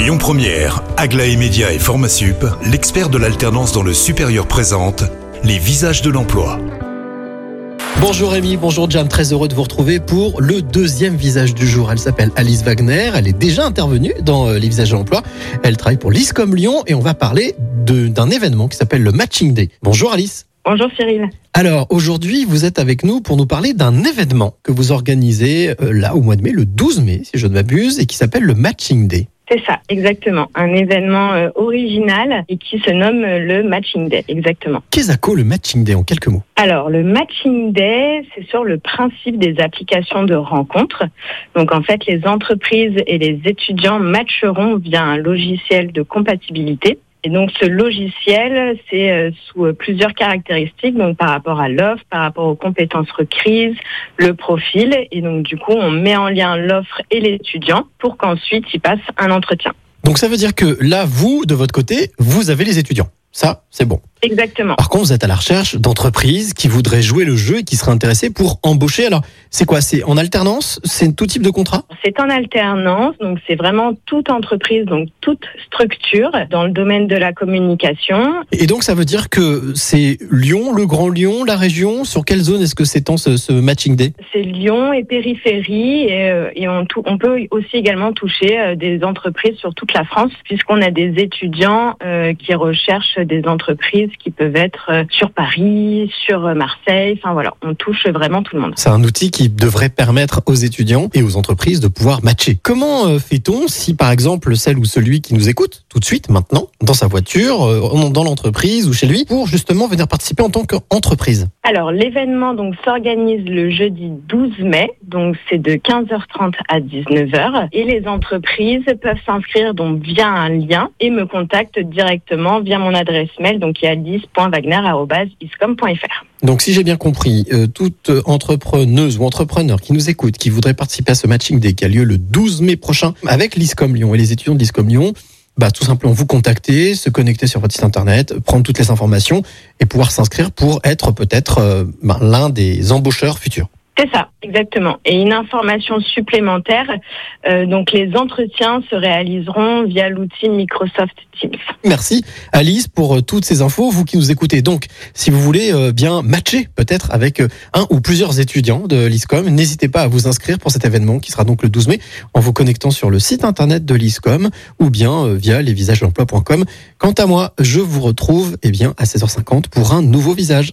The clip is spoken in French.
Lyon Première, Aglaé Média et Formasup, l'expert de l'alternance dans le supérieur présente les visages de l'emploi. Bonjour Rémi, bonjour Jam, très heureux de vous retrouver pour le deuxième visage du jour. Elle s'appelle Alice Wagner, elle est déjà intervenue dans euh, les visages de l'emploi. Elle travaille pour l'ISCOM Lyon et on va parler de- d'un événement qui s'appelle le Matching Day. Bonjour Alice. Bonjour Cyril. Alors aujourd'hui, vous êtes avec nous pour nous parler d'un événement que vous organisez euh, là au mois de mai, le 12 mai si je ne m'abuse, et qui s'appelle le Matching Day. C'est ça, exactement. Un événement euh, original et qui se nomme euh, le Matching Day, exactement. Qu'est-ce que le Matching Day en quelques mots Alors, le Matching Day, c'est sur le principe des applications de rencontres. Donc, en fait, les entreprises et les étudiants matcheront via un logiciel de compatibilité. Et donc, ce logiciel, c'est euh, sous euh, plusieurs caractéristiques, donc par rapport à l'offre, par rapport aux compétences requises, le profil. Et donc, du coup, on met en lien l'offre et l'étudiant pour qu'ensuite, il passe un entretien. Donc ça veut dire que là, vous, de votre côté, vous avez les étudiants. Ça, c'est bon. Exactement. Par contre, vous êtes à la recherche d'entreprises qui voudraient jouer le jeu et qui seraient intéressées pour embaucher. Alors, c'est quoi? C'est en alternance? C'est tout type de contrat? C'est en alternance, donc c'est vraiment toute entreprise, donc toute structure dans le domaine de la communication. Et donc, ça veut dire que c'est Lyon, le Grand Lyon, la région? Sur quelle zone est-ce que s'étend ce, ce matching day? C'est Lyon et périphérie, et, euh, et on, on peut aussi également toucher euh, des entreprises sur toute la France, puisqu'on a des étudiants euh, qui recherchent des entreprises qui peuvent être euh, sur Paris, sur euh, Marseille. Enfin voilà, on touche vraiment tout le monde. C'est un outil qui devrait permettre aux étudiants et aux entreprises de pouvoir matcher. Comment euh, fait-on si, par exemple, celle ou celui qui nous écoute tout de suite, maintenant, dans sa voiture, dans l'entreprise ou chez lui, pour justement venir participer en tant qu'entreprise? Alors l'événement donc s'organise le jeudi 12 mai, donc c'est de 15h30 à 19h et les entreprises peuvent s'inscrire donc via un lien et me contactent directement via mon adresse mail donc qui est Donc, si j'ai bien compris, euh, toute entrepreneuse ou entrepreneur qui nous écoute, qui voudrait participer à ce matching day qui a lieu le 12 mai prochain avec l'ISCOM Lyon et les étudiants de l'ISCOM Lyon, bah, tout simplement vous contacter, se connecter sur votre site internet, prendre toutes les informations et pouvoir s'inscrire pour être peut-être euh, ben, l'un des embaucheurs futurs. C'est ça, exactement. Et une information supplémentaire, euh, donc les entretiens se réaliseront via l'outil Microsoft Teams. Merci Alice pour euh, toutes ces infos. Vous qui nous écoutez, donc si vous voulez euh, bien matcher peut-être avec euh, un ou plusieurs étudiants de l'ISCOM, n'hésitez pas à vous inscrire pour cet événement qui sera donc le 12 mai en vous connectant sur le site internet de l'ISCOM ou bien euh, via lesvisagesdelemploi.com. Quant à moi, je vous retrouve eh bien à 16h50 pour un nouveau visage.